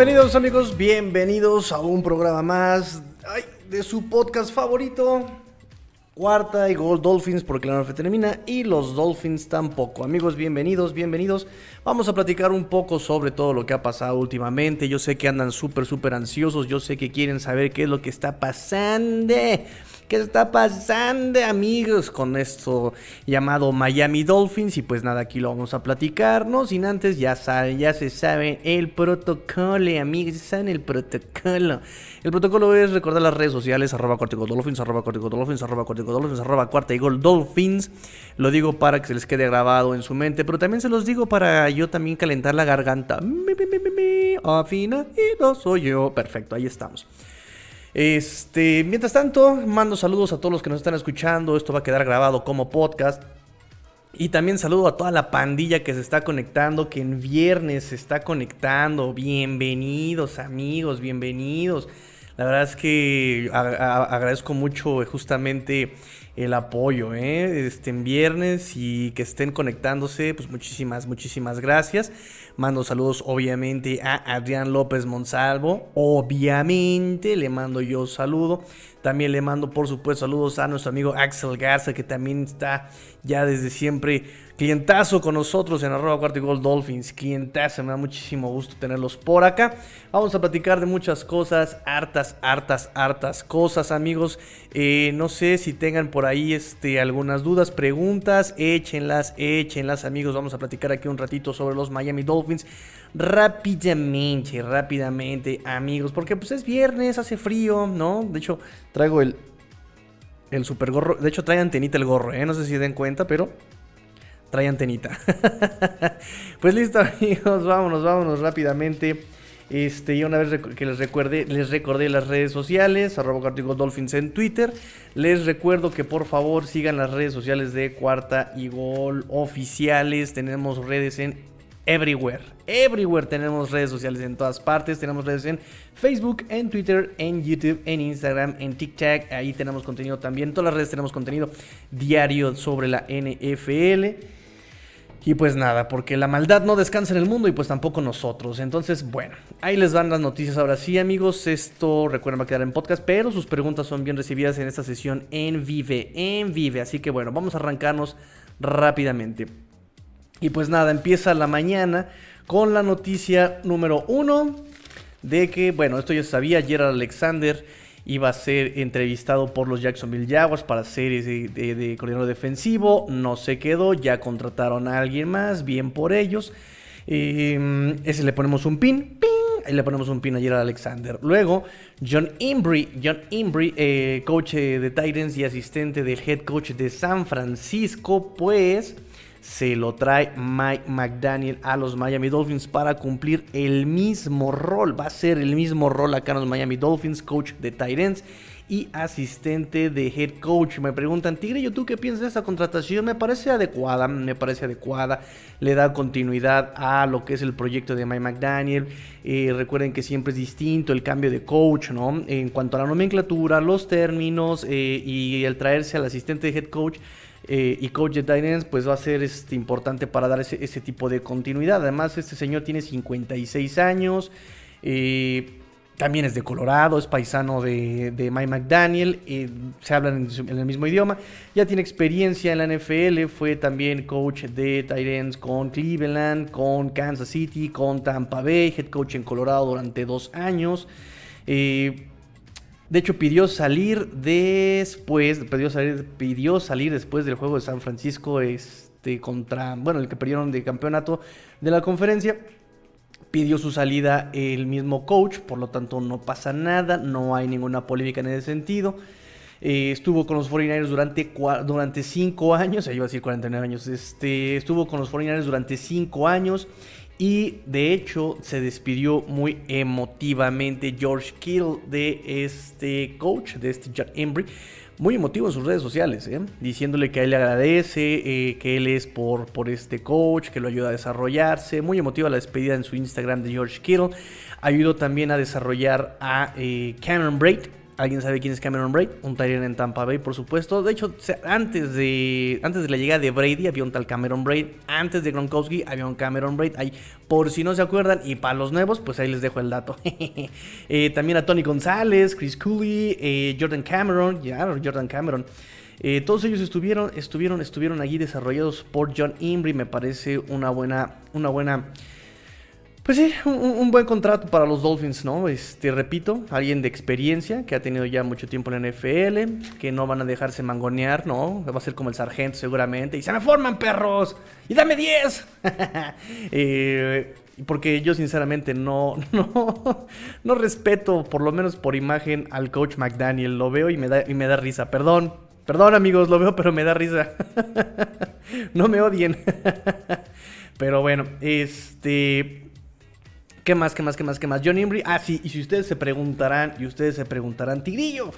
Bienvenidos amigos, bienvenidos a un programa más de su podcast favorito. Cuarta y Gold Dolphins porque la noche termina y los Dolphins tampoco. Amigos, bienvenidos, bienvenidos. Vamos a platicar un poco sobre todo lo que ha pasado últimamente. Yo sé que andan súper, súper ansiosos. Yo sé que quieren saber qué es lo que está pasando. ¿Qué está pasando, amigos, con esto llamado Miami Dolphins? Y pues nada, aquí lo vamos a platicar, ¿no? Sin antes, ya, ya se sabe el protocolo, amigos, ya saben el protocolo. El protocolo es recordar las redes sociales, arroba Dolphins, arroba Dolphins, arroba arroba cuarta y gol Dolphins. Lo digo para que se les quede grabado en su mente, pero también se los digo para yo también calentar la garganta. Mi, mi, mi, mi, mi, afina y no soy yo. Perfecto, ahí estamos. Este, mientras tanto, mando saludos a todos los que nos están escuchando. Esto va a quedar grabado como podcast. Y también saludo a toda la pandilla que se está conectando, que en viernes se está conectando. Bienvenidos amigos, bienvenidos. La verdad es que agradezco mucho justamente el apoyo ¿eh? en viernes y que estén conectándose. Pues muchísimas, muchísimas gracias. Mando saludos obviamente a Adrián López Monsalvo. Obviamente le mando yo saludo. También le mando por supuesto saludos a nuestro amigo Axel Garza que también está ya desde siempre clientazo con nosotros en arroba cuarto gol Dolphins. Clientazo, me da muchísimo gusto tenerlos por acá. Vamos a platicar de muchas cosas, hartas, hartas, hartas cosas amigos. Eh, no sé si tengan por ahí este, algunas dudas, preguntas, échenlas, échenlas amigos. Vamos a platicar aquí un ratito sobre los Miami Dolphins. Rápidamente, rápidamente amigos, porque pues es viernes, hace frío, ¿no? De hecho, traigo el, el super gorro. De hecho, trae antenita el gorro, ¿eh? No sé si den cuenta, pero trae antenita. pues listo, amigos, vámonos, vámonos rápidamente. Este, y una vez que les recuerde, les recordé las redes sociales, arroba Dolphins en Twitter. Les recuerdo que por favor sigan las redes sociales de Cuarta y Gol oficiales. Tenemos redes en everywhere. Everywhere tenemos redes sociales en todas partes. Tenemos redes en Facebook, en Twitter, en YouTube, en Instagram, en TikTok. Ahí tenemos contenido también. En todas las redes tenemos contenido diario sobre la NFL. Y pues nada, porque la maldad no descansa en el mundo y pues tampoco nosotros. Entonces, bueno, ahí les van las noticias ahora sí, amigos. Esto recuerden va a quedar en podcast, pero sus preguntas son bien recibidas en esta sesión en Vive, en Vive. Así que bueno, vamos a arrancarnos rápidamente. Y pues nada, empieza la mañana con la noticia número uno de que, bueno, esto ya sabía, Gerald Alexander iba a ser entrevistado por los Jacksonville Jaguars para ser de, de, coordinador defensivo, no se quedó, ya contrataron a alguien más, bien por ellos. Em, ese le ponemos un pin, pin, ahí le ponemos un pin ayer a Alexander. Luego, John Imbri, John Imbri, eh, coach de Titans y asistente del head coach de San Francisco, pues se lo trae Mike McDaniel a los Miami Dolphins para cumplir el mismo rol. Va a ser el mismo rol acá en los Miami Dolphins, coach de Tyrants y asistente de head coach. Me preguntan, Tigre, ¿yo tú qué piensas de esta contratación? Me parece adecuada, me parece adecuada. Le da continuidad a lo que es el proyecto de Mike McDaniel. Eh, recuerden que siempre es distinto el cambio de coach, ¿no? En cuanto a la nomenclatura, los términos eh, y el traerse al asistente de head coach eh, y coach de Titans, pues va a ser este, importante para dar ese, tipo de continuidad. Además, este señor tiene 56 años. Eh, también es de Colorado, es paisano de, Mike McDaniel, eh, se hablan en, el mismo idioma, ya tiene experiencia en la NFL, fue también coach de Titans con Cleveland, con Kansas City, con Tampa Bay, head coach en Colorado durante dos años. De hecho, pidió salir después, pidió salir, pidió salir después del juego de San Francisco este, contra, bueno, el que perdieron de campeonato de la conferencia. Pidió su salida el mismo coach, por lo tanto no pasa nada, no hay ninguna polémica en ese sentido. Eh, estuvo con los 49ers durante, durante cinco años, iba a decir 49 años, este, estuvo con los 49ers durante cinco años y de hecho se despidió muy emotivamente George Kittle de este coach, de este Jack Embry. Muy emotivo en sus redes sociales, ¿eh? diciéndole que a él le agradece, eh, que él es por, por este coach, que lo ayuda a desarrollarse. Muy emotiva la despedida en su Instagram de George Kittle. Ayudó también a desarrollar a eh, Cameron Braid, ¿Alguien sabe quién es Cameron Braid? Un Tyrant en Tampa Bay, por supuesto. De hecho, antes de, antes de la llegada de Brady había un tal Cameron Braid. Antes de Gronkowski había un Cameron Braid. Ahí, por si no se acuerdan, y para los nuevos, pues ahí les dejo el dato. Eh, también a Tony González, Chris Cooley, eh, Jordan Cameron. Ya, Jordan Cameron. Eh, todos ellos estuvieron, estuvieron, estuvieron allí desarrollados por John Imbri. Me parece una buena, una buena pues sí, un, buen contrato para los Dolphins, ¿no? Este, repito, alguien de experiencia que ha tenido ya mucho tiempo en la NFL, que no van a dejarse mangonear, ¿no? Va a ser como el sargento seguramente. Y se me forman perros. Y dame 10. Eh, porque yo sinceramente no, no, no respeto, por lo menos por imagen, al coach McDaniel. Lo veo y me da, y me da risa. Perdón, perdón amigos, lo veo, pero me da risa. no me odien. pero bueno, este... ¿Qué más, qué más, qué más, qué más? John Imbri. Ah, sí, y si ustedes se preguntarán, y ustedes se preguntarán, Tigrillo,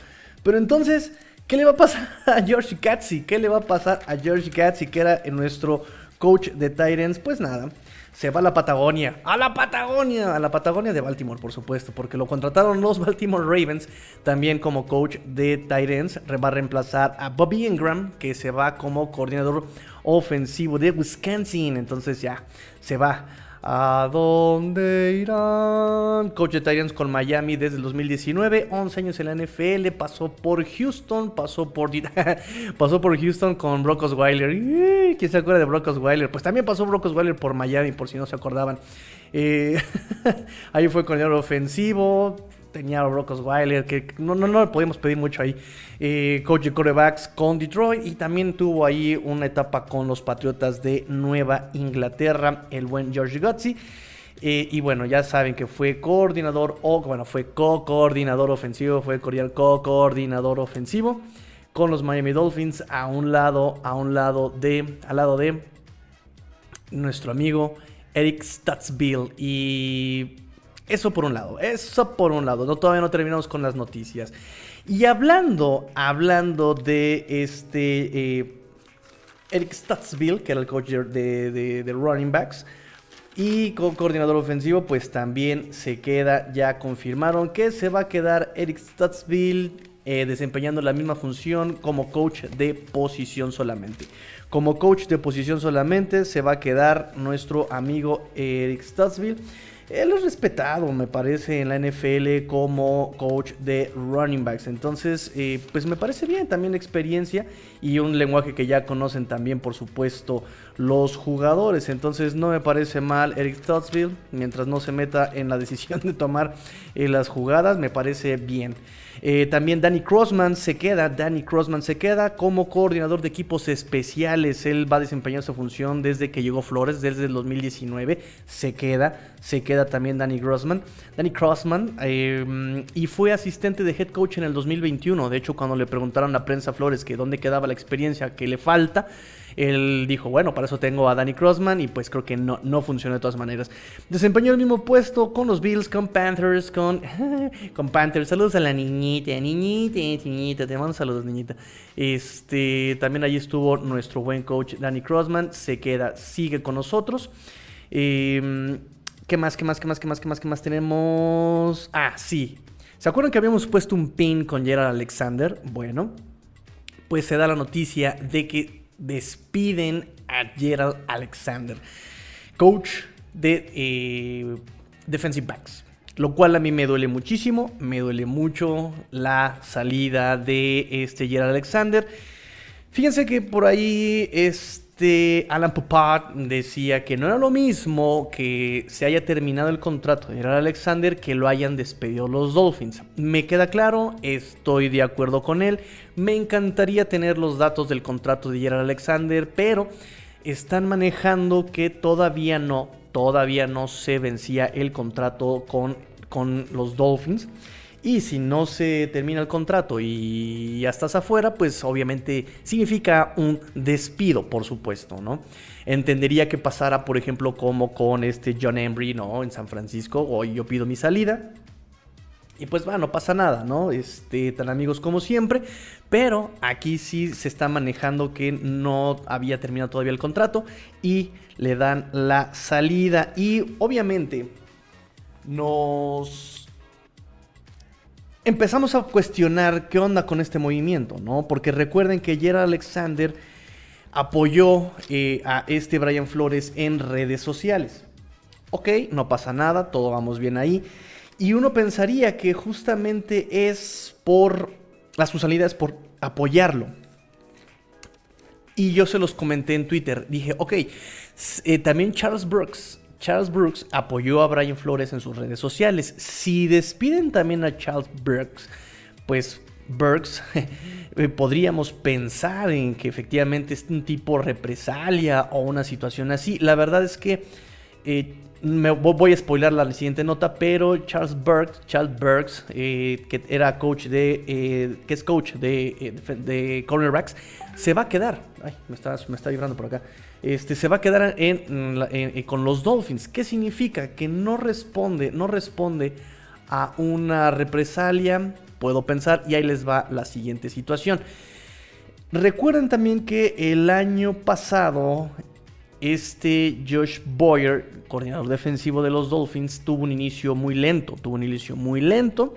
pero entonces, ¿qué le va a pasar a George Katzi? ¿Qué le va a pasar a George Katzi, que era nuestro coach de Titans? Pues nada, se va a la Patagonia. ¡A la Patagonia! A la Patagonia de Baltimore, por supuesto, porque lo contrataron los Baltimore Ravens también como coach de Titans. Va a reemplazar a Bobby Ingram, que se va como coordinador ofensivo de Wisconsin. Entonces ya se va ¿A dónde irán? Coach de Titans con Miami desde el 2019, 11 años en la NFL, pasó por Houston, pasó por pasó por Houston con Brock Osweiler. ¿Quién se acuerda de Brock Osweiler? Pues también pasó Brock Osweiler por Miami, por si no se acordaban. Eh, ahí fue con el ofensivo, tenía a Brock Osweiler, que no, no, no podíamos pedir mucho ahí. Eh, coach de corebacks con Detroit y también tuvo ahí una etapa con los Patriotas de Nueva Inglaterra, el buen George Gotzi. Eh, y bueno, ya saben que fue coordinador, o bueno, fue co-coordinador ofensivo, fue co-coordinador ofensivo con los Miami Dolphins a un lado, a un lado de, al lado de nuestro amigo Eric Statsville. Y eso por un lado, eso por un lado. No, todavía no terminamos con las noticias. Y hablando, hablando de este eh, Eric Statsville, que era el coach de, de, running backs, y con coordinador ofensivo, pues también se queda, ya confirmaron que se va a quedar Eric Statsville eh, desempeñando la misma función como coach de posición solamente. Como coach de posición solamente se va a quedar nuestro amigo Eric Statsville. Él es respetado, me parece, en la NFL como coach de running backs. Entonces, eh, pues me parece bien también experiencia y un lenguaje que ya conocen también, por supuesto, los jugadores. Entonces, no me parece mal Eric Stottsville, mientras no se meta en la decisión de tomar eh, las jugadas, me parece bien. Eh, también Danny Crossman se queda, Danny Crossman se queda como coordinador de equipos especiales. Él va a desempeñar su función desde que llegó Flores, desde el 2019. Se queda, se queda también Danny Crossman. Danny Crossman eh, y fue asistente de head coach en el 2021. De hecho, cuando le preguntaron a prensa Flores que dónde quedaba la experiencia que le falta, él dijo, bueno, para eso tengo a Danny Crossman y pues creo que no, no funcionó de todas maneras. Desempeñó el mismo puesto con los Bills, con Panthers, con, con Panthers. Saludos a la niñita, niñita, niñita, te mando saludos, niñita. Este, también allí estuvo nuestro buen coach Danny Crossman, se queda, sigue con nosotros. Em, ¿Qué más, qué más, qué más, qué más, qué más, qué más tenemos? Ah, sí. ¿Se acuerdan que habíamos puesto un pin con Gerald Alexander? Bueno, pues se da la noticia de que despiden a Gerald Alexander, coach de eh, defensive backs. Lo cual a mí me duele muchísimo, me duele mucho la salida de este Gerald Alexander. Fíjense que por ahí es este Alan Popat decía que no era lo mismo que se haya terminado el contrato de Gerald Alexander que lo hayan despedido los Dolphins. Me queda claro, estoy de acuerdo con él. Me encantaría tener los datos del contrato de Gerald Alexander, pero están manejando que todavía no, todavía no se vencía el contrato con, con los Dolphins. Y si no se termina el contrato y ya estás afuera, pues obviamente significa un despido, por supuesto, ¿no? Entendería que pasara, por ejemplo, como con este John Embry, ¿no? En San Francisco, hoy yo pido mi salida. Y pues va, no pasa nada, ¿no? Este, tan amigos como siempre. Pero aquí sí se está manejando que no había terminado todavía el contrato y le dan la salida. Y obviamente nos empezamos a cuestionar qué onda con este movimiento, ¿no? Porque recuerden que Gerald Alexander apoyó eh, a este Brian Flores en redes sociales. Ok, no pasa nada, todo vamos bien ahí. Y uno pensaría que justamente es por las es por apoyarlo. Y yo se los comenté en Twitter. Dije, ok, eh, también Charles Brooks. Charles Brooks apoyó a Brian Flores en sus redes sociales. Si despiden también a Charles Brooks, pues Brooks eh, podríamos pensar en que efectivamente es un tipo represalia o una situación así. La verdad es que eh, me voy a spoiler la siguiente nota, pero Charles Burks, Charles Burks, eh, que era coach de, eh, que es coach de, eh, de, cornerbacks, se va a quedar. Ay, me está, me está vibrando por acá. Este, se va a quedar en, con los Dolphins. ¿Qué significa? Que no responde, no responde a una represalia. Puedo pensar, y ahí les va la siguiente situación. Recuerden también que el año pasado este Josh Boyer, coordinador defensivo de los Dolphins, tuvo un inicio muy lento. Tuvo un inicio muy lento.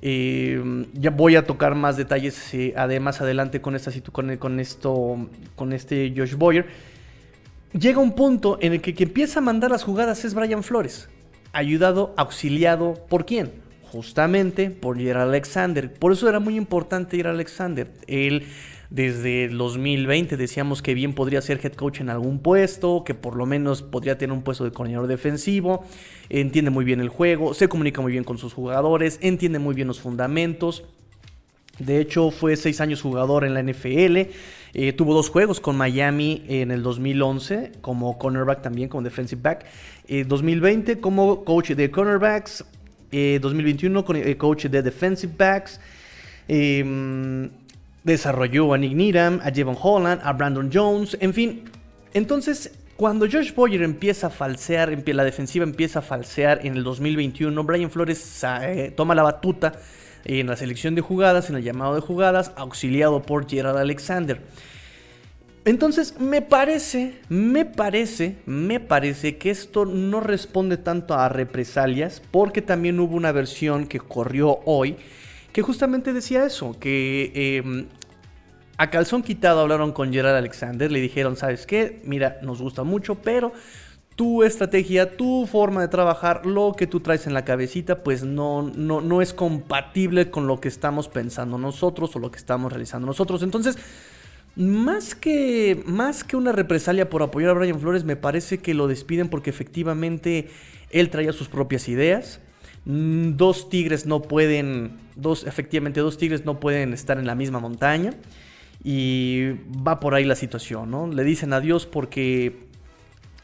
Eh, ya voy a tocar más detalles eh, además adelante con, esta, con, con, esto, con este Josh Boyer. Llega un punto en el que quien empieza a mandar las jugadas es Brian Flores. Ayudado, auxiliado, ¿por quién? Justamente por Gerald Alexander. Por eso era muy importante Gerald Alexander. Él desde el 2020 decíamos que bien podría ser head coach en algún puesto, que por lo menos podría tener un puesto de coordinador defensivo, entiende muy bien el juego, se comunica muy bien con sus jugadores, entiende muy bien los fundamentos. De hecho, fue seis años jugador en la NFL. Eh, tuvo dos juegos con Miami en el 2011 como cornerback también, como defensive back. 2020 eh, como coach de cornerbacks. 2021 eh, coach de defensive backs. Desarrolló a Nick Needham, a Jevon Holland, a Brandon Jones, en fin. Entonces, cuando Josh Boyer empieza a falsear, la defensiva empieza a falsear en el 2021, Brian Flores eh, toma la batuta en la selección de jugadas, en el llamado de jugadas, auxiliado por Gerald Alexander. Entonces, me parece, me parece, me parece que esto no responde tanto a represalias, porque también hubo una versión que corrió hoy que justamente decía eso, que em, a calzón quitado hablaron con Gerard Alexander, le dijeron, ¿sabes qué? Mira, nos gusta mucho, pero tu estrategia, tu forma de trabajar, lo que tú traes en la cabecita, pues no, no, no es compatible con lo que estamos pensando nosotros o lo que estamos realizando nosotros. Entonces, más que, más que una represalia por apoyar a Brian Flores, me parece que lo despiden porque efectivamente él traía sus propias ideas. Mm, dos tigres no pueden, dos, efectivamente, dos tigres no pueden estar en la misma montaña. Y va por ahí la situación, ¿no? Le dicen adiós porque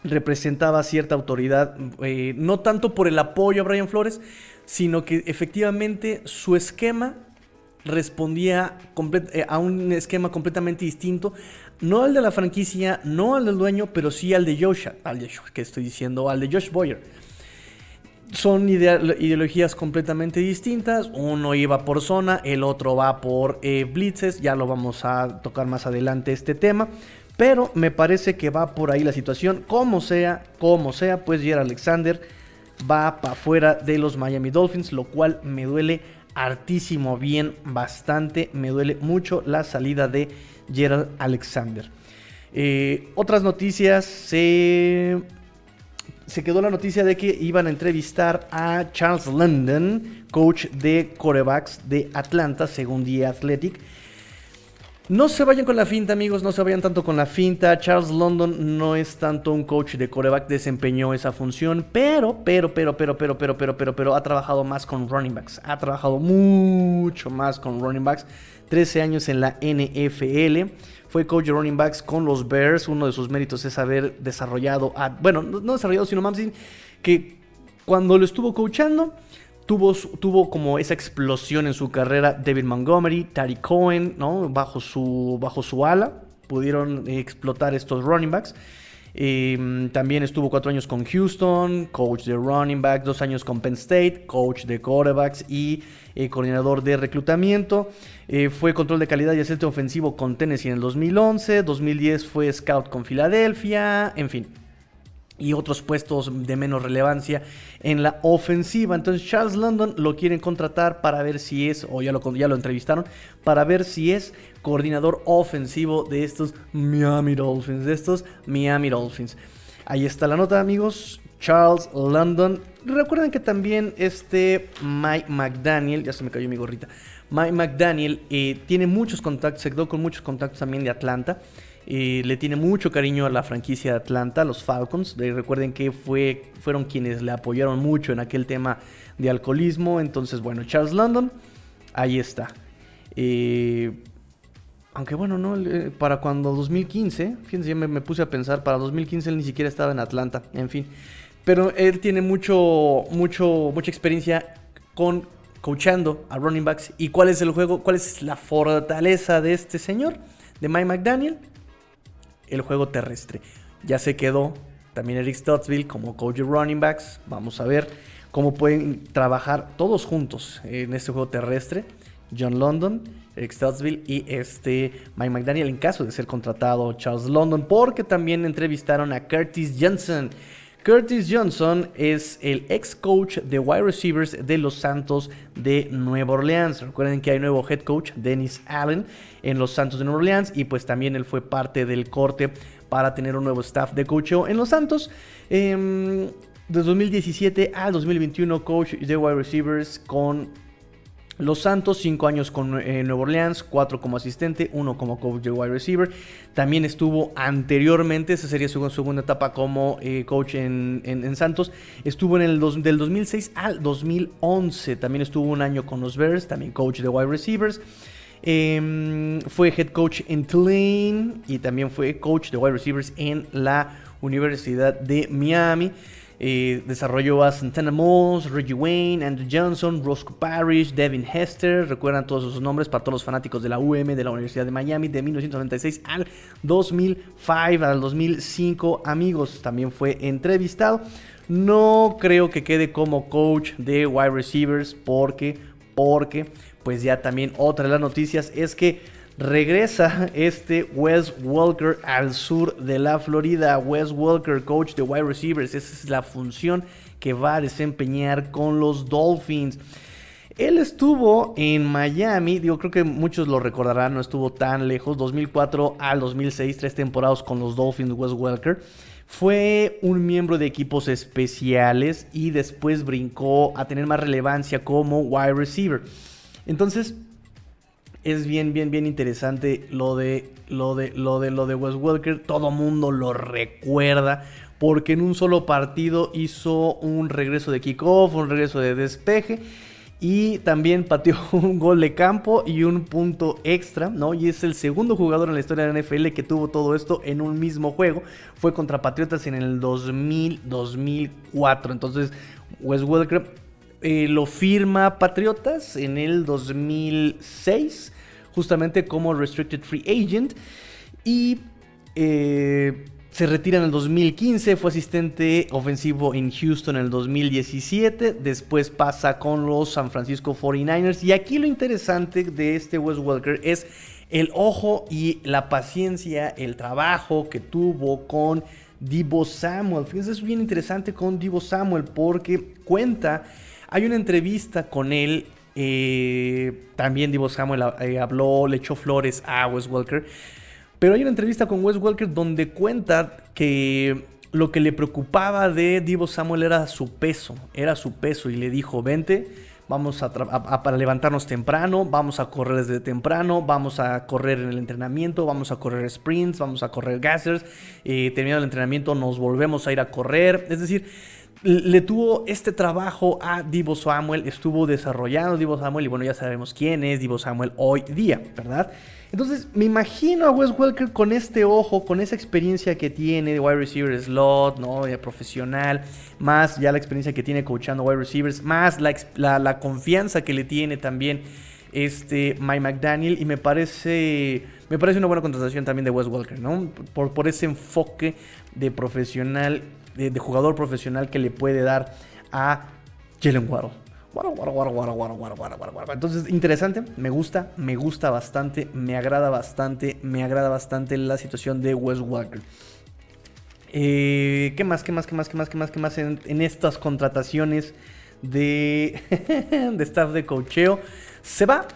representaba cierta autoridad, eh, no tanto por el apoyo a Brian Flores, sino que efectivamente su esquema respondía eh, a un esquema completamente distinto, no al de la franquicia, no al del dueño, pero sí al de Josh, al de que estoy diciendo, al de Josh Boyer son ideologías completamente distintas. Uno iba por zona, el otro va por eh, blitzes. Ya lo vamos a tocar más adelante este tema. Pero me parece que va por ahí la situación. Como sea, como sea, pues Gerald Alexander va para afuera de los Miami Dolphins. Lo cual me duele hartísimo bien, bastante. Me duele mucho la salida de Gerald Alexander. Eh, otras noticias. se se quedó la noticia de que iban a entrevistar a Charles London, coach de corebacks de Atlanta, según The Athletic. No se vayan con la finta, amigos, no se vayan tanto con la finta. Charles London no es tanto un coach de coreback, desempeñó esa función, pero, pero, pero, pero, pero, pero, pero, pero, pero, ha trabajado más con running backs. Ha trabajado mucho más con running backs. 13 años en la NFL. Fue coach de running backs con los Bears. Uno de sus méritos es haber desarrollado, bueno, no desarrollado, sino más bien que cuando lo estuvo coachando, tuvo, tuvo como esa explosión en su carrera David Montgomery, Tari Cohen. Bajo su, bajo su ala, pudieron explotar estos running backs. Em, también estuvo cuatro años con Houston, coach de running backs, dos años con Penn State, coach de quarterbacks y eh, coordinador de reclutamiento. Eh, fue control de calidad y asistente ofensivo con Tennessee en el 2011. 2010 fue scout con Filadelfia. En fin. y otros puestos de menos relevancia en la ofensiva. Entonces Charles London lo quieren contratar para ver si es, o ya lo, ya lo entrevistaron, para ver si es coordinador ofensivo de estos Miami Dolphins, de estos Miami Dolphins. Ahí está la nota amigos, Charles London. Recuerden que también este Mike McDaniel, ya se me cayó mi gorrita, Mike McDaniel eh, tiene muchos contactos, se quedó con muchos contactos también de Atlanta le tiene mucho cariño a la franquicia de Atlanta, los Falcons. recuerden que fue, fueron quienes le apoyaron mucho en aquel tema de alcoholismo. Entonces, bueno, Charles London, ahí está. Eh, aunque bueno, no, para cuando 2015, fíjense, ya me, puse a pensar, para 2015 él ni siquiera estaba en Atlanta, en fin. Pero él tiene mucho, mucho, mucha experiencia con coachando a running backs. ¿Y cuál es el juego? ¿Cuál es la fortaleza de este señor? De Mike McDaniel el juego terrestre. Ya se quedó también Eric Stottsville como coach de running backs. Vamos a ver cómo pueden trabajar todos juntos en este juego terrestre. John London, Eric Stottsville y este Mike McDaniel en caso de ser contratado Charles London porque también entrevistaron a Curtis Johnson Curtis Johnson es el ex coach de wide receivers de los Santos de Nueva Orleans. Recuerden que hay nuevo head coach, Dennis Allen, en los Santos de Nueva Orleans y pues también él fue parte del corte para tener un nuevo staff de coach en los Santos. Eh, de 2017 al 2021, coach de wide receivers con los Santos, 5 años con eh, Nueva Orleans, 4 como asistente, 1 como coach de wide receiver. También estuvo anteriormente, esa sería su segunda etapa como eh, coach en, Santos. Estuvo en el del 2006 al 2011. También estuvo un año con los Bears, también coach de wide receivers. Em, fue head coach en Tulane y también fue coach de wide receivers en la Universidad de Miami. Eh, desarrolló a Santana Moss, Reggie Wayne, Andrew Johnson, Roscoe Parrish, Devin Hester. Recuerdan todos esos nombres para todos los fanáticos de la UM, de la Universidad de Miami, de 1996 al 2005, al 2005. Amigos, también fue entrevistado. No creo que quede como coach de wide receivers porque, porque, pues ya también otra de las noticias es que regresa este Wes Walker al sur de la Florida. Wes Walker, coach de wide receivers. Esa es la función que va a desempeñar con los Dolphins. Él estuvo en Miami, digo, creo que muchos lo recordarán, no estuvo tan lejos, 2004 al 2006, tres temporadas con los Dolphins, Wes Walker. Fue un miembro de equipos especiales y después brincó a tener más relevancia como wide receiver. Entonces, es bien, bien, bien interesante lo de lo de lo de lo de Wes Welker. Todo mundo lo recuerda porque en un solo partido hizo un regreso de kickoff, un regreso de despeje y también pateó un gol de campo y un punto extra, ¿no? Y es el segundo jugador en la historia de la NFL que tuvo todo esto en un mismo juego. Fue contra Patriotas en el 2000-2004. Entonces, Wes Welker eh, lo firma Patriotas en el 2006 justamente como Restricted Free Agent. Y eh, se retira en el 2015, fue asistente ofensivo en Houston en el 2017, después pasa con los San Francisco 49ers. Y aquí lo interesante de este Wes Welker es el ojo y la paciencia, el trabajo que tuvo con Divo Samuel. Fíjense, es bien interesante con Divo Samuel porque cuenta, hay una entrevista con él eh, también Divo Samuel eh, habló, le echó flores a Wes Walker. Pero hay una entrevista con Wes Walker donde cuenta que lo que le preocupaba de Divo Samuel era su peso, era su peso y le dijo, vente, vamos a, levantarnos temprano, vamos a correr desde temprano, vamos a correr en el entrenamiento, vamos a correr sprints, vamos a correr gassers, eh, terminado el entrenamiento nos volvemos a ir a correr, es decir, le tuvo este trabajo a Divo Samuel, estuvo desarrollando Divo Samuel y bueno, ya sabemos quién es Divo Samuel hoy día, ¿verdad? Entonces me imagino a Wes Welker con este ojo, con esa experiencia que tiene de wide receiver slot, ¿no? De profesional, más ya la experiencia que tiene coachando wide receivers, más la, confianza que le tiene también este Mike McDaniel y me parece me parece una buena contratación también de Wes Welker, ¿no? Por, por ese enfoque de profesional de, jugador profesional que le puede dar a Jalen Waddle. Entonces, interesante, me gusta, me gusta bastante, me agrada bastante, me agrada bastante la situación de Wes Walker. Eh, ¿Qué más? ¿Qué más? ¿Qué más? ¿Qué más? ¿Qué más? ¿Qué más en, estas contrataciones de, de staff de cocheo? Se va,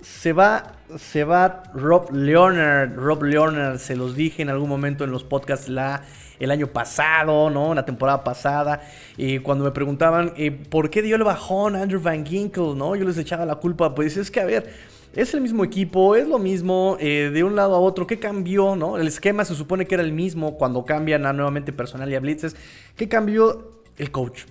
se va, se va Rob Leonard. Rob Leonard, se los dije en algún momento en los podcasts la, el año pasado, ¿no? La temporada pasada. Eh, cuando me preguntaban eh, por qué dio el bajón Andrew Van Ginkle, ¿no? Yo les echaba la culpa. Pues es que, a ver. Es el mismo equipo, es lo mismo eh, de un lado a otro. ¿Qué cambió? ¿no? El esquema se supone que era el mismo cuando cambian a nuevamente personal y a blitzes. ¿Qué cambió? El coach.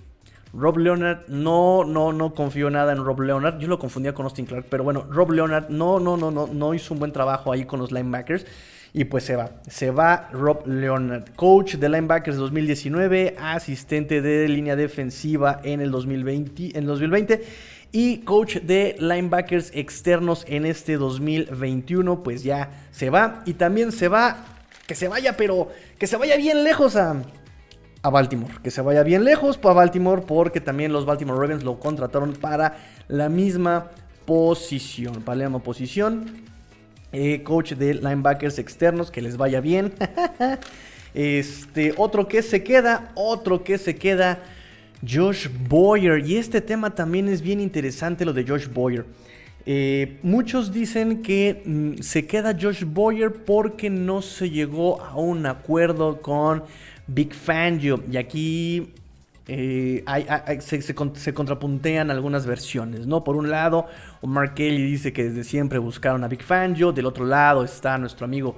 Rob Leonard, no, no, no confío nada en Rob Leonard. Yo lo confundía con Austin Clark, pero bueno, Rob Leonard no, no, no, no, no hizo un buen trabajo ahí con los linebackers. Y pues se va. Se va Rob Leonard, coach de linebackers 2019, asistente de línea defensiva en el 2020. En 2020 y coach de linebackers externos en este 2021, pues ya se va. Y también se va, que se vaya, pero que se vaya bien lejos a, a Baltimore. Que se vaya bien lejos para Baltimore porque también los Baltimore Ravens lo contrataron para la misma posición. Para la misma posición. Eh, coach de linebackers externos, que les vaya bien. este, otro que se queda, otro que se queda. Josh Boyer. Y este tema también es bien interesante, lo de Josh Boyer. Eh, muchos dicen que mm, se queda Josh Boyer porque no se llegó a un acuerdo con Big Fangio. Y aquí eh, se, contrapuntean algunas versiones, ¿no? Por un lado, Omar Kelly dice que desde siempre buscaron a Big Fangio. Del otro lado está nuestro amigo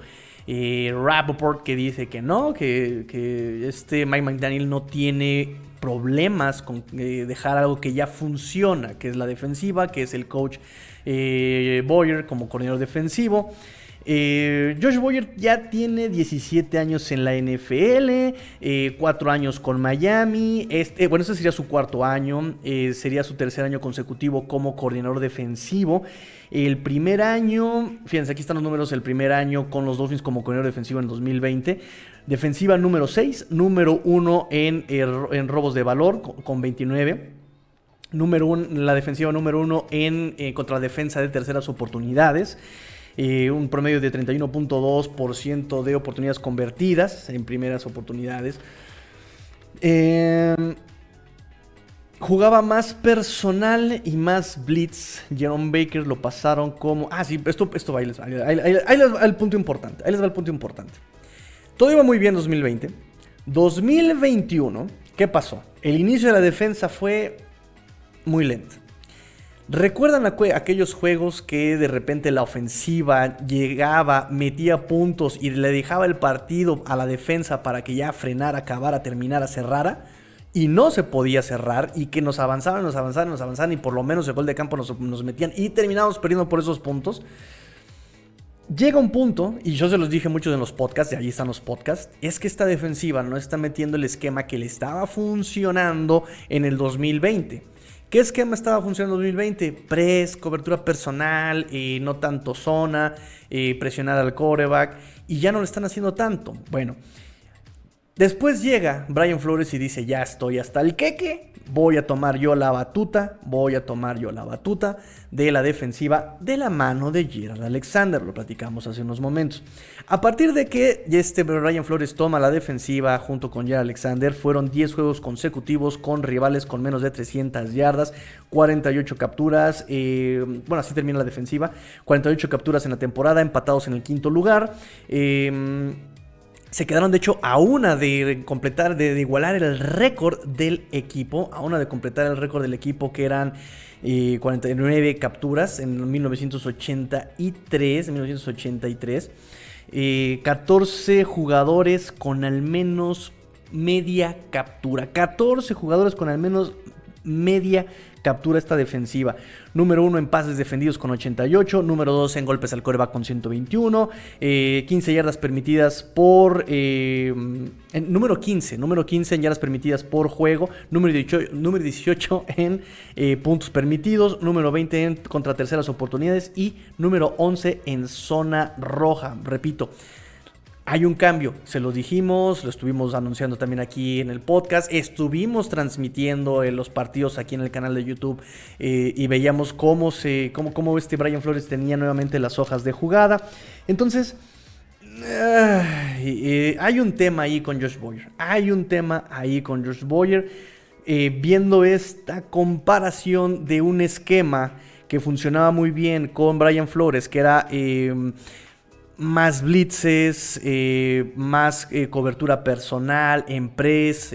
eh, Rappaport que dice que no, que, este Mike McDaniel no tiene problemas con eh, dejar algo que ya funciona, que es la defensiva, que es el coach eh, Boyer como coordinador defensivo. Eh, Josh Boyer ya tiene 17 años en la NFL, 4 años con Miami. Este, bueno, este sería su cuarto año, sería su tercer año consecutivo como coordinador defensivo. El primer año, fíjense, aquí están los números, el primer año con los Dolphins como coordinador defensivo en 2020. Defensiva número 6, número 1 en, robos de valor con 29. Número uno, la defensiva número 1 en eh, contra defensa de terceras oportunidades. Eh, un promedio de 31.2% de oportunidades convertidas en primeras oportunidades. Eh, Jugaba más personal y más blitz. Jerome Baker lo pasaron como. Ah, sí, esto, esto. Ahí va, ahí, les va el punto importante. Ahí les va el punto importante. Todo iba muy bien en 2020. 2021, ¿qué pasó? El inicio de la defensa fue muy lento. ¿Recuerdan aquellos juegos que de repente la ofensiva llegaba, metía puntos y le dejaba el partido a la defensa para que ya frenara, acabara, terminara, cerrara? y no se podía cerrar y que nos avanzaban, nos avanzaban, nos avanzaban y por lo menos el gol de campo nos, metían y terminábamos perdiendo por esos puntos. Llega un punto, y yo se los dije mucho en los podcasts, y allí están los podcasts, es que esta defensiva no está metiendo el esquema que le estaba funcionando en el 2020. ¿Qué esquema estaba funcionando en 2020? Press, cobertura personal, y no tanto zona, eh, presionar al coreback, y ya no lo están haciendo tanto. Bueno, Después llega Brian Flores y dice, ya estoy hasta el queque, voy a tomar yo la batuta, voy a tomar yo la batuta de la defensiva de la mano de Gerald Alexander, lo platicamos hace unos momentos. A partir de que este Brian Flores toma la defensiva junto con Gerald Alexander, fueron 10 juegos consecutivos con rivales con menos de 300 yardas, 48 capturas, eh, bueno, así termina la defensiva, 48 capturas en la temporada, empatados en el quinto lugar. Eh, se quedaron de hecho a una de completar, de, igualar el récord del equipo, a una de completar el récord del equipo que eran 49 eh, capturas en 1983, en 1983. 14 jugadores con al menos media captura. 14 jugadores con al menos media captura esta defensiva. Número 1 en pases defendidos con 88, número 2 en golpes al coreback con 121, 15 eh, yardas permitidas por... Eh, número 15, número 15 en yardas permitidas por juego, número 18, número 18 en eh, puntos permitidos, número 20 en contra terceras oportunidades y número 11 en zona roja. Repito, hay un cambio, se lo dijimos, lo estuvimos anunciando también aquí en el podcast, estuvimos transmitiendo eh, los partidos aquí en el canal de YouTube eh, y veíamos cómo, se, cómo, cómo este Brian Flores tenía nuevamente las hojas de jugada. Entonces, hay un tema ahí con Josh Boyer. Hay un tema ahí con Josh Boyer. Eh, viendo esta comparación de un esquema que funcionaba muy bien con Brian Flores, que era em, más blitzes, eh, más eh, cobertura personal, en press,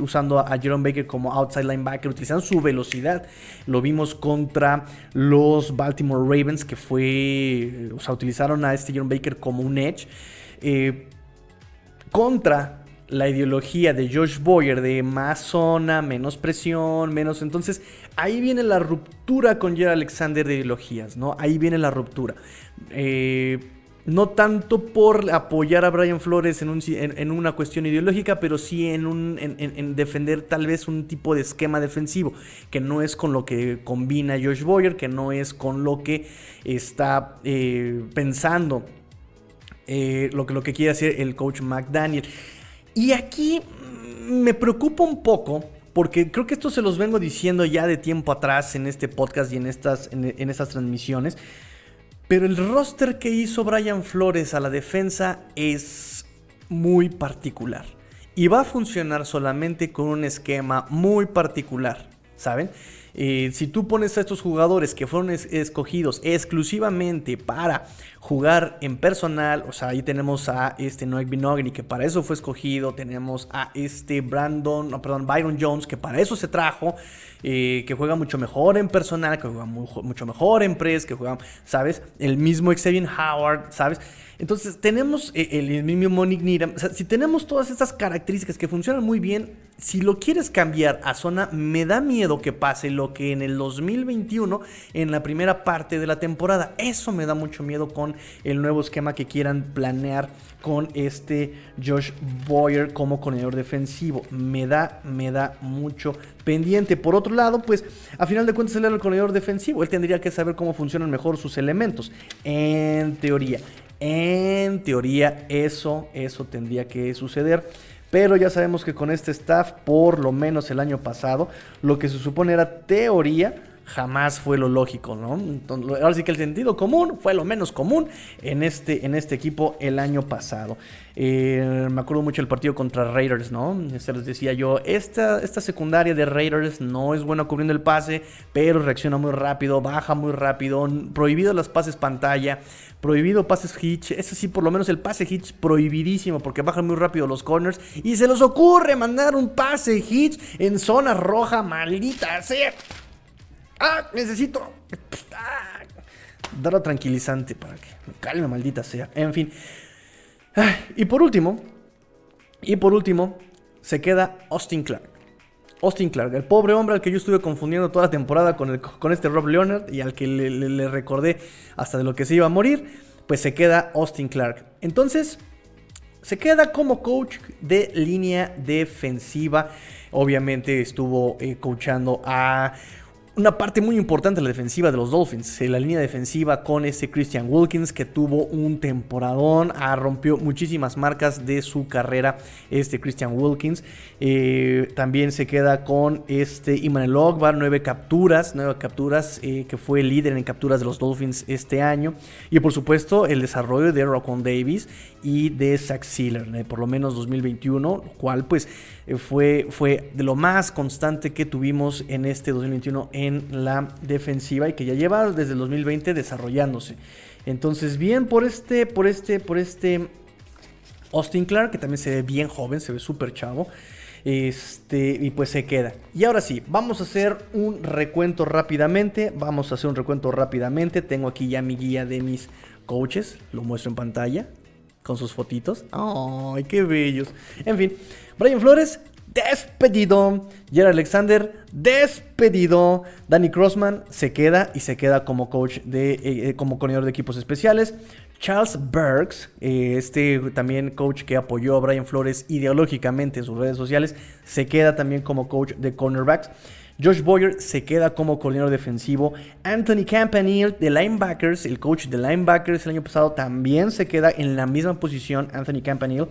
usando a Jerome Baker como outside linebacker, utilizando su velocidad. Lo vimos contra los Baltimore Ravens, que fue, o sea, utilizaron a este Jerome Baker como un edge. contra la ideología de Josh Boyer de más zona, menos presión, menos. Entonces, ahí viene la ruptura con Jerry Alexander de ideologías, ¿no? Ahí viene la ruptura. Eh, no tanto por apoyar a Brian Flores en, una cuestión ideológica, pero sí en, en, defender tal vez un tipo de esquema defensivo, que no es con lo que combina Josh Boyer, que no es con lo que está eh, pensando, eh, lo, que, lo que quiere hacer el coach McDaniel. Y aquí me preocupa un poco, porque creo que esto se los vengo diciendo ya de tiempo atrás en este podcast y en estas, en, estas transmisiones. Pero el roster que hizo Brian Flores a la defensa es muy particular. Y va a funcionar solamente con un esquema muy particular, ¿saben? Eh, si tú pones a estos jugadores que fueron escogidos exclusivamente para jugar en personal, o sea, ahí tenemos a este Noek Binogany que para eso fue escogido, tenemos a este Brandon, no, perdón, Byron Jones que para eso se trajo, eh, que juega mucho mejor en personal, que juega mucho mejor en press, que juega, ¿sabes? El mismo Xavier Howard, ¿sabes? Entonces tenemos eh, el mismo Monique Needham. O sea, si tenemos todas estas características que funcionan muy bien, si lo quieres cambiar a zona, me da miedo que pase lo que en el 2021, en la primera parte de la temporada. Eso me da mucho miedo con el nuevo esquema que quieran planear con este Josh Boyer como corredor defensivo. Me da, me da mucho pendiente. Por otro lado, pues a final de cuentas él era el corredor defensivo. Él tendría que saber cómo funcionan mejor sus elementos. En teoría. En teoría, eso, eso tendría que suceder. Pero ya sabemos que con este staff, por lo menos el año pasado, lo que se supone era teoría, jamás fue lo lógico, ¿no? ahora sí que el sentido común fue lo menos común en este, en este equipo el año pasado. Eh, me acuerdo mucho del partido contra Raiders, ¿no? Se les decía yo, esta, esta secundaria de Raiders no es buena cubriendo el pase, pero reacciona muy rápido, baja muy rápido, prohibido los pases pantalla, prohibido pases hitch, eso sí, por lo menos el pase hitch prohibidísimo porque bajan muy rápido los corners y se les ocurre mandar un pase hitch en zona roja, maldita sea. Ah, necesito ah, dar tranquilizante para que me calme, maldita sea. En fin. y por último, y por último, se queda Austin Clark. Austin Clark, el pobre hombre al que yo estuve confundiendo toda la temporada con, con este Rob Leonard y al que le, le, recordé hasta de lo que se iba a morir, pues se queda Austin Clark. Entonces, se queda como coach de línea defensiva. Obviamente estuvo eh, coachando a una parte muy importante de la defensiva de los Dolphins, la línea defensiva con ese Christian Wilkins que tuvo un temporadón, ah, rompió muchísimas marcas de su carrera este Christian Wilkins. Eh, también se queda con este Iman Ogbar, nueve capturas, nueve capturas, eh, que fue líder en capturas de los Dolphins este año. Y por supuesto el desarrollo de Rocon Davis y de Zach Sealer, eh, por lo menos 2021, lo cual pues fue, fue de lo más constante que tuvimos en este 2021 en la defensiva y que ya lleva desde el 2020 desarrollándose. Entonces, bien por este, por este, por este Austin Clark, que también se ve bien joven, se ve súper chavo. Este, y pues se queda. Y ahora sí, vamos a hacer un recuento rápidamente. Vamos a hacer un recuento rápidamente. Tengo aquí ya mi guía de mis coaches. Lo muestro en pantalla. Con sus fotitos. ¡Ay, qué bellos! En fin, Brian Flores, despedido. Jerry Alexander, despedido. Danny Crossman se queda y se queda como coach de, eh, eh, como coordinador de equipos especiales. Charles Burks, eh, este también coach que apoyó a Brian Flores ideológicamente en sus redes sociales, se queda también como coach de cornerbacks. Josh Boyer se queda como coordinador defensivo. Anthony Campanile de linebackers, el coach de linebackers el año pasado, también se queda en la misma posición. Anthony Campanile.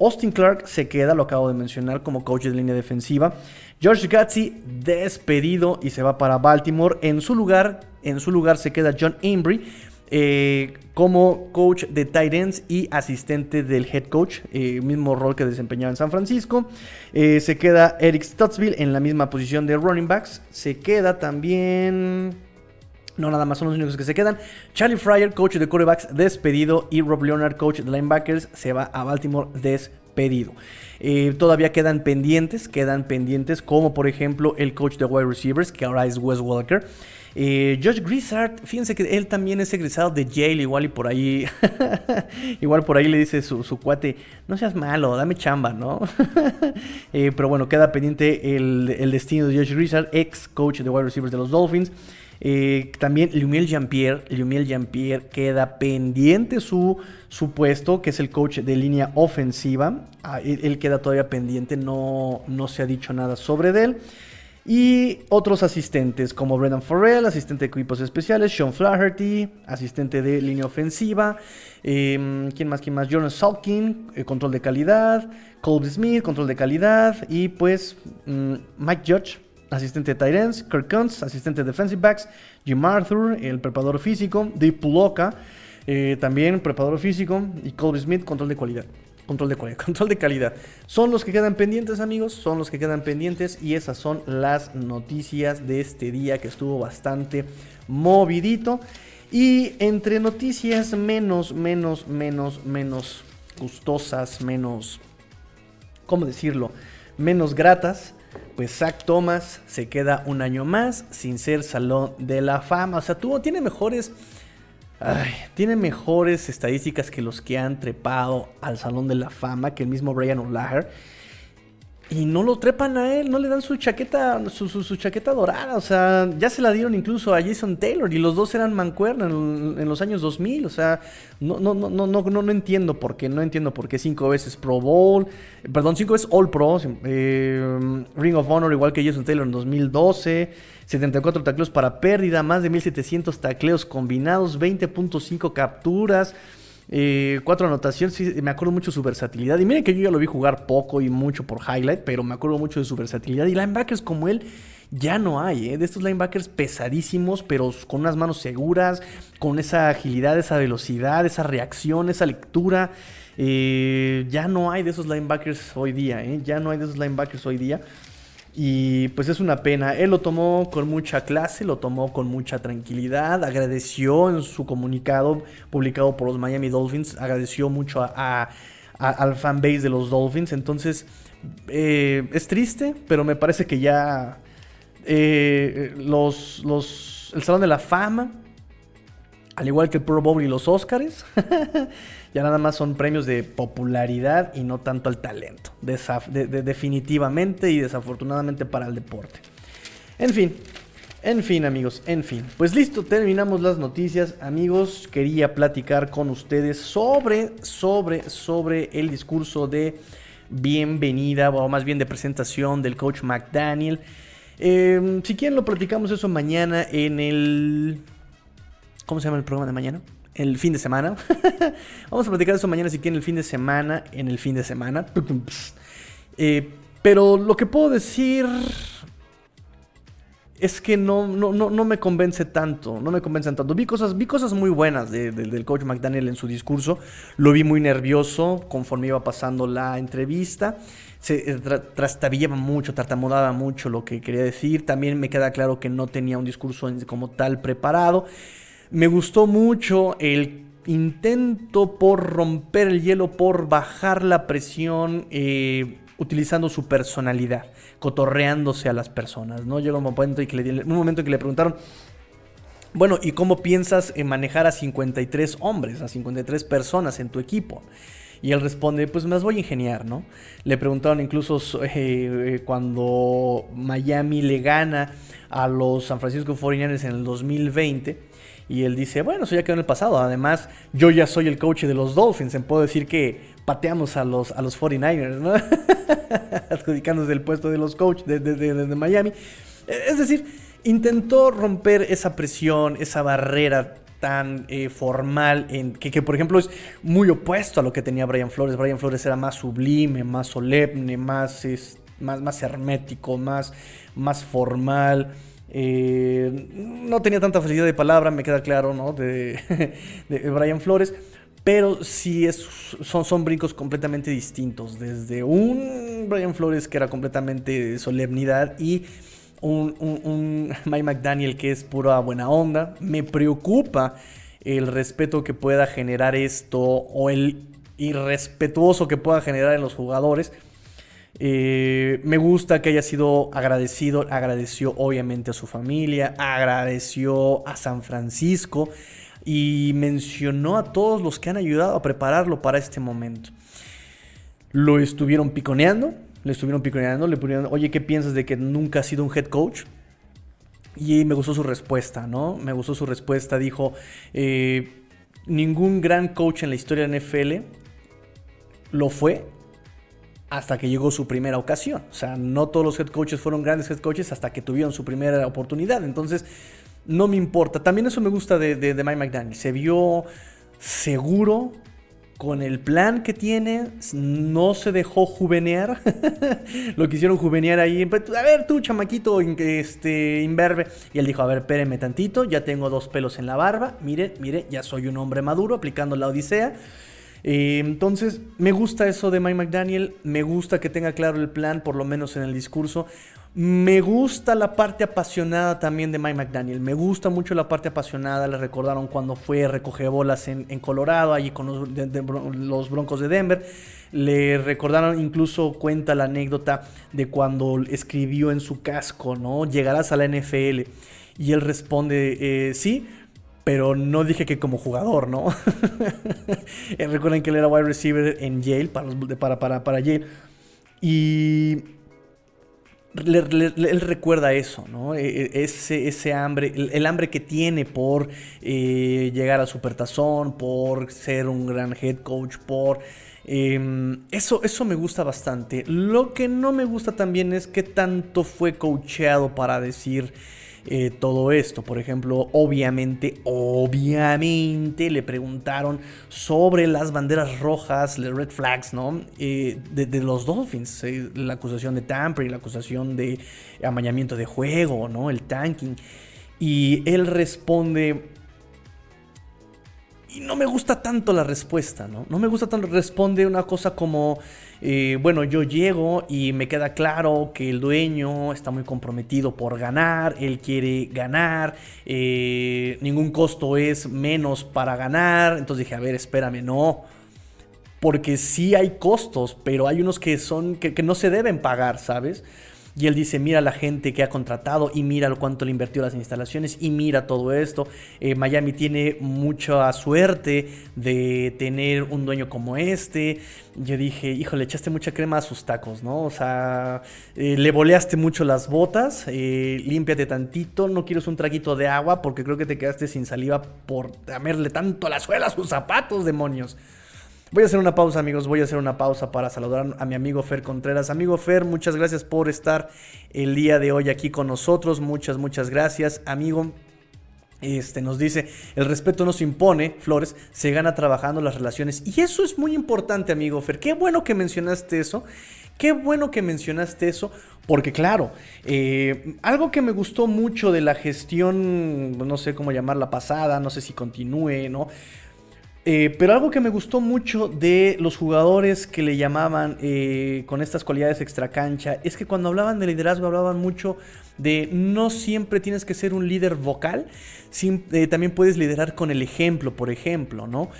Austin Clark se queda, lo acabo de mencionar, como coach de línea defensiva. George Gatzi despedido y se va para Baltimore. En su lugar, en su lugar se queda John Embry eh, como coach de tight ends y asistente del head coach, eh, mismo rol que desempeñaba en San Francisco. Eh, se queda Eric Stuttsville en la misma posición de running backs. Se queda también... No, nada más son los únicos que se quedan. Charlie Fryer, coach de quarterbacks, despedido. Y Rob Leonard, coach de linebackers, se va a Baltimore despedido. todavía quedan pendientes, quedan pendientes como por ejemplo el coach de wide receivers, que ahora es Wes Walker. Eh, Josh Grizzard, fíjense que él también es egresado de Yale, igual y por ahí, igual por ahí le dice su, cuate, no seas malo, dame chamba, ¿no? Eh, pero bueno, queda pendiente el, destino de Josh Grizzard, ex coach de wide receivers de los Dolphins. Eh, también Lumiel Jean-Pierre, Jean-Pierre queda pendiente su, su, puesto, que es el coach de línea ofensiva. Ah, él, queda todavía pendiente, no, no se ha dicho nada sobre él. Y otros asistentes como Brendan Farrell, asistente de equipos especiales, Sean Flaherty, asistente de línea ofensiva, em, ¿quién más? ¿Quién más? Jordan Salkin, eh, control de calidad, Colby Smith, control de calidad, y pues mm, Mike Judge, asistente de Tyrants, Kirk Kuntz, asistente de defensive backs, Jim Arthur, el preparador físico, Dave Puloka, eh, también preparador físico, y Colby Smith, control de calidad. Control de calidad, control de calidad. Son los que quedan pendientes, amigos. Son los que quedan pendientes. Y esas son las noticias de este día que estuvo bastante movidito. Y entre noticias menos, menos, menos, menos gustosas, menos. ¿Cómo decirlo? Menos gratas. Pues Zach Thomas se queda un año más sin ser salón de la fama. O sea, tuvo, tiene mejores tiene mejores estadísticas que los que han trepado al Salón de la Fama, que el mismo Brian O'Leary. Y no lo trepan a él, no le dan su chaqueta, su, chaqueta dorada. O sea, ya se la dieron incluso a Jason Taylor y los dos eran mancuerna en, los años 2000. O sea, no, no, no, no, no, no entiendo por qué, no entiendo por qué cinco veces Pro Bowl, perdón, cinco veces All Pro, eh, Ring of Honor igual que Jason Taylor en 2012, 74 tacleos para pérdida, más de 1700 tacleos combinados, 20.5 capturas. Cuatro anotaciones, me acuerdo mucho de su versatilidad. Y miren que yo ya lo vi jugar poco y mucho por highlight, pero me acuerdo mucho de su versatilidad. Y linebackers como él ya no hay, ¿eh? de estos linebackers pesadísimos, pero con unas manos seguras, con esa agilidad, esa velocidad, esa reacción, esa lectura. Eh, ya no hay de esos linebackers hoy día, ¿eh? ya no hay de esos linebackers hoy día. Y pues es una pena. Él lo tomó con mucha clase, lo tomó con mucha tranquilidad, agradeció en su comunicado publicado por los Miami Dolphins, agradeció mucho a, al fanbase de los Dolphins. Entonces, eh, es triste, pero me parece que ya eh, los, los, el Salón de la Fama, al igual que el Pro Bowl y los Oscars, ya nada más son premios de popularidad y no tanto al talento. definitivamente y desafortunadamente para el deporte. En fin, en fin amigos, en fin. Pues listo, terminamos las noticias. Amigos, quería platicar con ustedes sobre, sobre, sobre el discurso de bienvenida, o más bien de presentación del coach McDaniel. Em, si quieren lo platicamos eso mañana en el... ¿Cómo se llama el programa de mañana? El fin de semana. Vamos a platicar eso mañana si quieren el fin de semana, en el fin de semana. Eh, pero lo que puedo decir es que no, no, no, me convence tanto, no me convencen tanto. Vi cosas, vi cosas muy buenas del coach McDaniel en su discurso, lo vi muy nervioso conforme iba pasando la entrevista, se eh, trastabillaba mucho, tartamudaba mucho lo que quería decir, también me queda claro que no tenía un discurso como tal preparado. Me gustó mucho el intento por romper el hielo, por bajar la presión, eh, utilizando su personalidad, cotorreándose a las personas, ¿no? Llegó un momento, en que le, un momento en que le preguntaron, bueno, ¿y cómo piensas en manejar a 53 hombres, a 53 personas en tu equipo? Y él responde, pues me las voy a ingeniar, ¿no? Le preguntaron incluso eh, eh, cuando Miami le gana a los San Francisco 49ers en el 2020 y él dice, bueno, eso ya quedó en el pasado. Además, yo ya soy el coach de los Dolphins. Puedo decir que pateamos a los, a los 49ers, ¿no? Adjudicándose el puesto de los coaches de, Miami. Es decir, intentó romper esa presión, esa barrera tan eh, formal, en, que, por ejemplo es muy opuesto a lo que tenía Brian Flores. Brian Flores era más sublime, más solemne, más, más, más hermético, más, más formal. Eh, no tenía tanta facilidad de palabra, me queda claro, ¿no? De, Brian Flores. Pero sí es, son, son brincos completamente distintos. Desde un Brian Flores que era completamente solemnidad y un, un, Mike McDaniel que es pura buena onda. Me preocupa el respeto que pueda generar esto o el irrespetuoso que pueda generar en los jugadores. Eh, me gusta que haya sido agradecido, agradeció obviamente a su familia, agradeció a San Francisco y mencionó a todos los que han ayudado a prepararlo para este momento. Lo estuvieron piconeando, le estuvieron piconeando, le pusieron, oye, ¿qué piensas de que nunca ha sido un head coach? Y me gustó su respuesta, ¿no? Me gustó su respuesta, dijo, eh, ningún gran coach en la historia de NFL lo fue hasta que llegó su primera ocasión. O sea, no todos los head coaches fueron grandes head coaches hasta que tuvieron su primera oportunidad. Entonces, no me importa. También eso me gusta de, de, Mike McDaniel. Se vio seguro con el plan que tiene. No se dejó juvenear. Lo quisieron juvenear ahí. A ver, tú, chamaquito, este, imberbe. Y él dijo, a ver, espéreme tantito. Ya tengo dos pelos en la barba. Mire, mire, ya soy un hombre maduro aplicando la odisea. Eh, entonces, me gusta eso de Mike McDaniel. Me gusta que tenga claro el plan, por lo menos en el discurso. Me gusta la parte apasionada también de Mike McDaniel. Me gusta mucho la parte apasionada. Le recordaron cuando fue recoger bolas en, Colorado, allí con los, Broncos de Denver. Le recordaron, incluso cuenta la anécdota de cuando escribió en su casco, ¿no? Llegarás a la NFL. Y él responde, eh, sí, pero no dije que como jugador, ¿no? Eh, recuerden que él era wide receiver en Yale, para, para, para, para Yale. Y él recuerda eso, ¿no? E, e, ese, ese hambre, el, hambre que tiene por eh, llegar al supertazón, por ser un gran head coach, por... Em, eso, eso me gusta bastante. Lo que no me gusta también es que tanto fue coacheado para decir eh, todo esto. Por ejemplo, obviamente, obviamente le preguntaron sobre las banderas rojas, las red flags, ¿no? Eh, de, los Dolphins, eh, la acusación de tampering, la acusación de amañamiento de juego, ¿no? El tanking. Y él responde y no me gusta tanto la respuesta, ¿no? No me gusta tanto, responde una cosa como, eh, bueno, yo llego y me queda claro que el dueño está muy comprometido por ganar, él quiere ganar, eh, ningún costo es menos para ganar, entonces dije, a ver, espérame, no. Porque sí hay costos, pero hay unos que son que, que no se deben pagar, ¿sabes? Y él dice, mira la gente que ha contratado y mira lo cuánto le invirtió las instalaciones y mira todo esto. Eh, Miami tiene mucha suerte de tener un dueño como este. Yo dije, hijo, le echaste mucha crema a sus tacos, ¿no? O sea, eh, le boleaste mucho las botas, eh, límpiate tantito, no quieres un traguito de agua porque creo que te quedaste sin saliva por lamerle tanto la suela a sus zapatos, demonios. Voy a hacer una pausa, amigos. Voy a hacer una pausa para saludar a mi amigo Fer Contreras. Amigo Fer, muchas gracias por estar el día de hoy aquí con nosotros. Muchas, muchas gracias, amigo. Este, nos dice, el respeto no se impone, Flores, se gana trabajando las relaciones. Y eso es muy importante, amigo Fer. Qué bueno que mencionaste eso. Qué bueno que mencionaste eso, porque claro, eh, algo que me gustó mucho de la gestión, no sé cómo llamarla pasada, no sé si continúe, ¿no? Eh, pero algo que me gustó mucho de los jugadores que le llamaban eh, con estas cualidades extracancha es que cuando hablaban de liderazgo hablaban mucho de no siempre tienes que ser un líder vocal, eh, también puedes liderar con el ejemplo, por ejemplo, ¿no?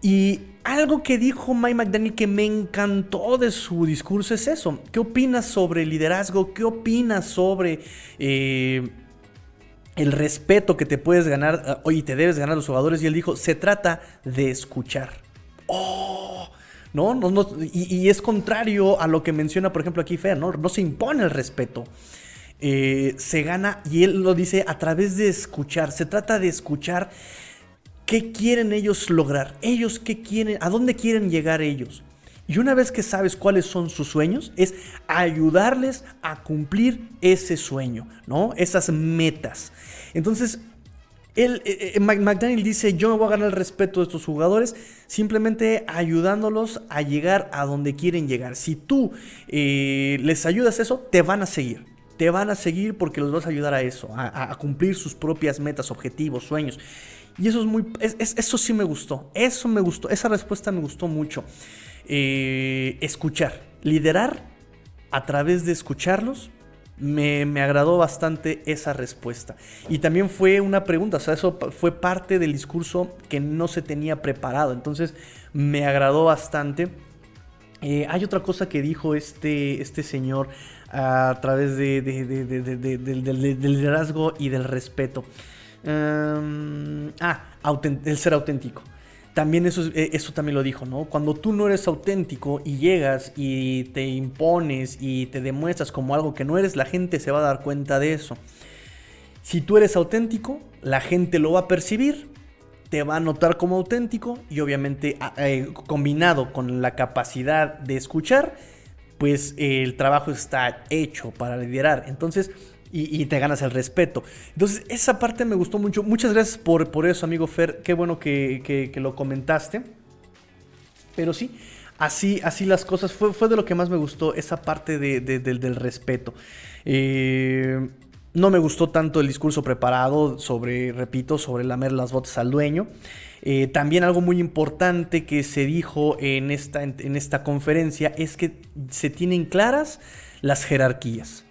Y algo que dijo Mike McDaniel que me encantó de su discurso es eso. ¿Qué opinas sobre liderazgo? ¿Qué opinas sobre el respeto que te puedes ganar uh, y te debes ganar los jugadores. Y él dijo, se trata de escuchar. ¡Oh! ¿No? no, no y, es contrario a lo que menciona, por ejemplo, aquí Fer, ¿no? No se impone el respeto. Eh, se gana, y él lo dice, a través de escuchar. Se trata de escuchar qué quieren ellos lograr. Ellos qué quieren, a dónde quieren llegar ellos. Y una vez que sabes cuáles son sus sueños, es ayudarles a cumplir ese sueño, ¿no? Esas metas. Entonces, él, eh, eh, McDaniel dice, yo me voy a ganar el respeto de estos jugadores simplemente ayudándolos a llegar a donde quieren llegar. Si tú eh, les ayudas eso, te van a seguir. te van a seguir porque los vas a ayudar a eso, a, cumplir sus propias metas, objetivos, sueños. Y eso es muy, eso sí me gustó, eso me gustó, esa respuesta me gustó mucho. Eh, escuchar, liderar a través de escucharlos, me, me, agradó bastante esa respuesta. Y también fue una pregunta, o sea, eso fue parte del discurso que no se tenía preparado. Entonces me agradó bastante. Eh, hay otra cosa que dijo este, este señor a través de, del liderazgo y del respeto. Em, ah, el ser auténtico. También eso, eh, eso también lo dijo, ¿no? Cuando tú no eres auténtico y llegas y te impones y te demuestras como algo que no eres, la gente se va a dar cuenta de eso. Si tú eres auténtico, la gente lo va a percibir te va a notar como auténtico y obviamente eh, combinado con la capacidad de escuchar, pues el trabajo está hecho para liderar. Entonces, y, te ganas el respeto. Entonces, esa parte me gustó mucho. Muchas gracias por, por eso, amigo Fer. Qué bueno que, lo comentaste. Pero sí, así, así las cosas. Fue, fue de lo que más me gustó, esa parte del respeto. Eh, no me gustó tanto el discurso preparado sobre, repito, sobre lamer las botas al dueño. Eh, también algo muy importante que se dijo en esta, en, esta conferencia es que se tienen claras las jerarquías.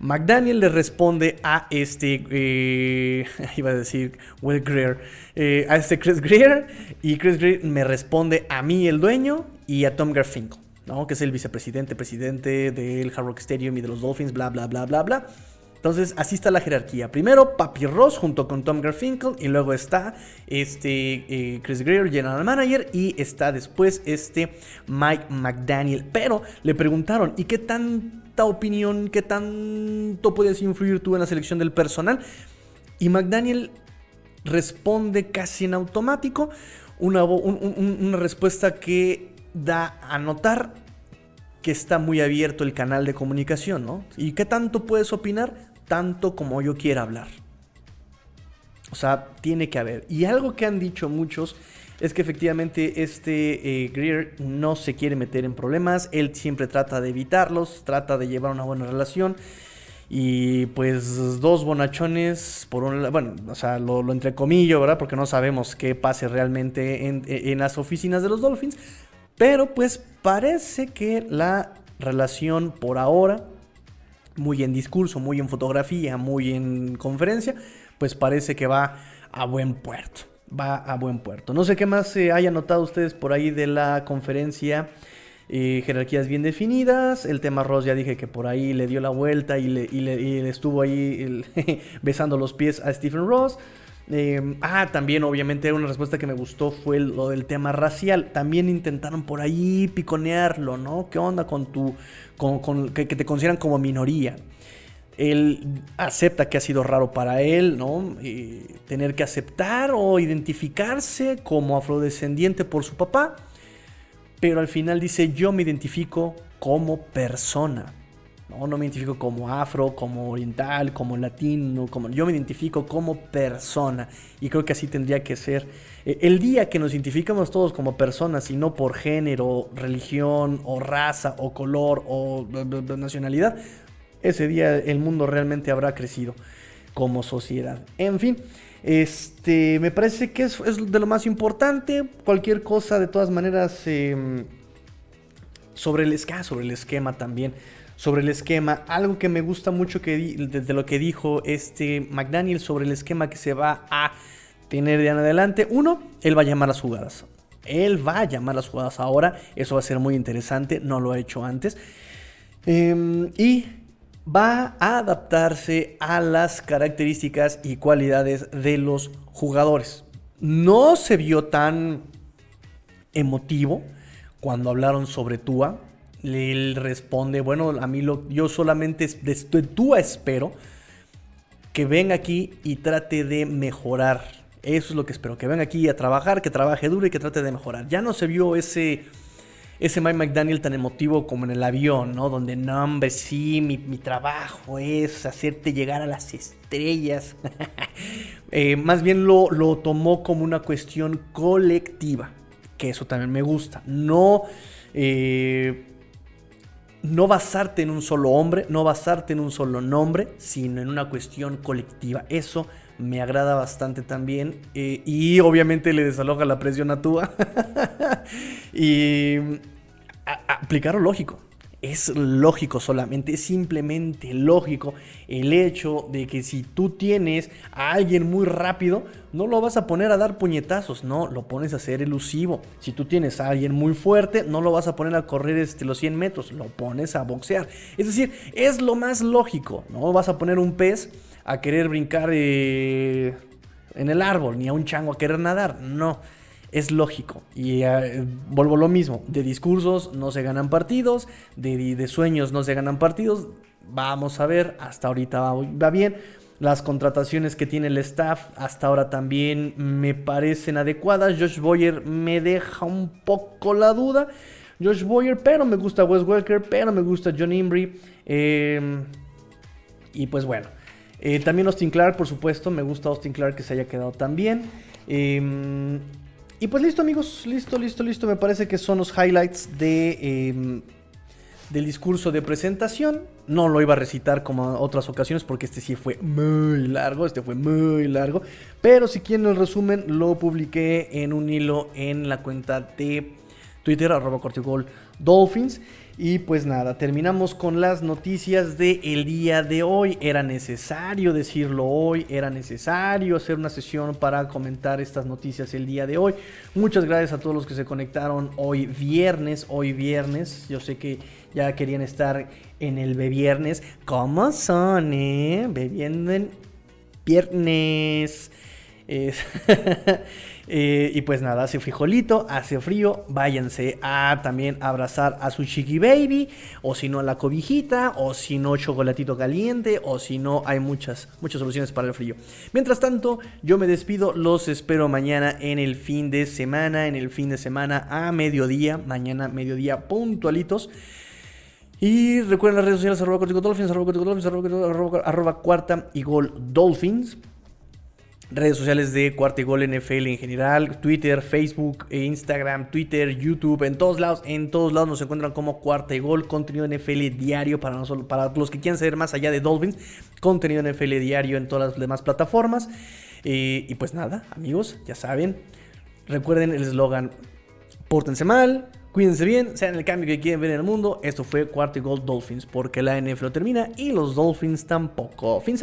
McDaniel le responde a este, eh, iba a decir Will Greer, eh, a este Chris Greer, y Chris Greer me responde a mí, el dueño, y a Tom Garfinkel, ¿no? que es el vicepresidente, presidente del Hard Stadium y de los Dolphins, bla, bla, bla, bla, bla. Entonces, así está la jerarquía. Primero, Papi Ross junto con Tom Garfinkel. Y luego está este eh, Chris Greer, General Manager. Y está después este Mike McDaniel. Pero le preguntaron, ¿y qué tanta opinión, qué tanto puedes influir tú en la selección del personal? Y McDaniel responde casi en automático. Una, una respuesta que da a notar que está muy abierto el canal de comunicación, ¿no? ¿Y qué tanto puedes opinar? Tanto como yo quiera hablar. O sea, tiene que haber. Y algo que han dicho muchos es que efectivamente este eh, Greer no se quiere meter en problemas. Él siempre trata de evitarlos, trata de llevar una buena relación. Y pues dos bonachones, por un bueno, o sea, lo, lo entrecomillo, ¿verdad? Porque no sabemos qué pase realmente en, en las oficinas de los Dolphins. Pero pues parece que la relación por ahora muy en discurso, muy en fotografía, muy en conferencia, pues parece que va a buen puerto. Va a buen puerto. No sé qué más se haya notado ustedes por ahí de la conferencia. Eh, jerarquías bien definidas. El tema Ross ya dije que por ahí le dio la vuelta y le, estuvo ahí besando los pies a Stephen Ross. Em, ah, también obviamente una respuesta que me gustó fue lo del tema racial. También intentaron por ahí piconearlo, ¿no? ¿Qué onda con tu... con, que, te consideran como minoría? Él acepta que ha sido raro para él, ¿no? tener que aceptar o identificarse como afrodescendiente por su papá. Pero al final dice, yo me identifico como persona. No, no me identifico como afro, como oriental, como latino, como yo me identifico como persona y creo que así tendría que ser. Eh, el día que nos identificamos todos como personas y no por género, religión o raza o color o nacionalidad, ese día el mundo realmente habrá crecido como sociedad. En fin, este me parece que es, de lo más importante. Cualquier cosa, de todas maneras, em, sobre el sobre el esquema también sobre el esquema. Algo que me gusta mucho que desde lo que dijo este McDaniel sobre el esquema que se va a tener de en adelante. Uno, él va a llamar las jugadas. Él va a llamar las jugadas ahora. Eso va a ser muy interesante. No lo ha hecho antes. Em, y va a adaptarse a las características y cualidades de los jugadores. No se vio tan emotivo cuando hablaron sobre Tua. Él responde, bueno, a mí lo, yo solamente de tú espero que venga aquí y trate de mejorar. Eso es lo que espero, que venga aquí a trabajar, que trabaje duro y que trate de mejorar. Ya no se vio ese, ese Mike McDaniel tan emotivo como en el avión, ¿no? Donde, no, hombre, sí, mi, trabajo es hacerte llegar a las estrellas. Eh, más bien lo, lo tomó como una cuestión colectiva, que eso también me gusta. No... Eh, no basarte en un solo hombre, no basarte en un solo nombre, sino en una cuestión colectiva. Eso me agrada bastante también. Eh, y obviamente le desaloja la presión a Tua. y aplicarlo lógico. Es lógico solamente, es simplemente lógico el hecho de que si tú tienes a alguien muy rápido, no lo vas a poner a dar puñetazos, no, lo pones a ser elusivo. Si tú tienes a alguien muy fuerte, no lo vas a poner a correr este, los 100 metros, lo pones a boxear. Es decir, es lo más lógico, no vas a poner un pez a querer brincar eh, en el árbol, ni a un chango a querer nadar, no es lógico. Y eh, vuelvo lo mismo, de discursos no se ganan partidos, de, sueños no se ganan partidos. Vamos a ver, hasta ahorita va, bien. Las contrataciones que tiene el staff hasta ahora también me parecen adecuadas. Josh Boyer me deja un poco la duda. Josh Boyer, pero me gusta Wes Welker, pero me gusta John Imbri. Em, y pues bueno. Eh, también Austin Clark, por supuesto. Me gusta Austin Clark que se haya quedado tan bien. Y pues listo amigos, listo, listo, listo. Me parece que son los highlights de, em, del discurso de presentación. No lo iba a recitar como otras ocasiones porque este sí fue muy largo, este fue muy largo. Pero si quieren el resumen, lo publiqué en un hilo en la cuenta de Twitter, arroba cortigol dolphins. Y pues nada, terminamos con las noticias del el día de hoy. Era necesario decirlo hoy, era necesario hacer una sesión para comentar estas noticias el día de hoy. Muchas gracias a todos los que se conectaron hoy viernes, hoy viernes. Yo sé que ya querían estar en el viernes. ¿Cómo son, eh? Bebiendo en viernes. Eh, y pues nada, hace frijolito, hace frío, váyanse a también abrazar a su chiqui baby, o si no la cobijita, o si no chocolatito caliente, o si no hay muchas, muchas soluciones para el frío. Mientras tanto, yo me despido, los espero mañana en el fin de semana, en el fin de semana a mediodía, mañana mediodía puntualitos. Y recuerden las redes sociales arroba arroba arroba, arroba cuarta y gol dolphins redes sociales de Cuarta y Gol NFL en general, Twitter, Facebook, e Instagram, Twitter, YouTube, en todos lados, en todos lados nos encuentran como Cuarta y Gol, contenido NFL diario para, nosotros, para los que quieran saber más allá de Dolphins, contenido NFL diario en todas las demás plataformas. Eh, y pues nada, amigos, ya saben, recuerden el eslogan, pórtense mal, Cuídense bien, sean el cambio que quieren ver en el mundo. Esto fue Cuarto y Gol Dolphins, porque la NFL termina y los Dolphins tampoco. Fins.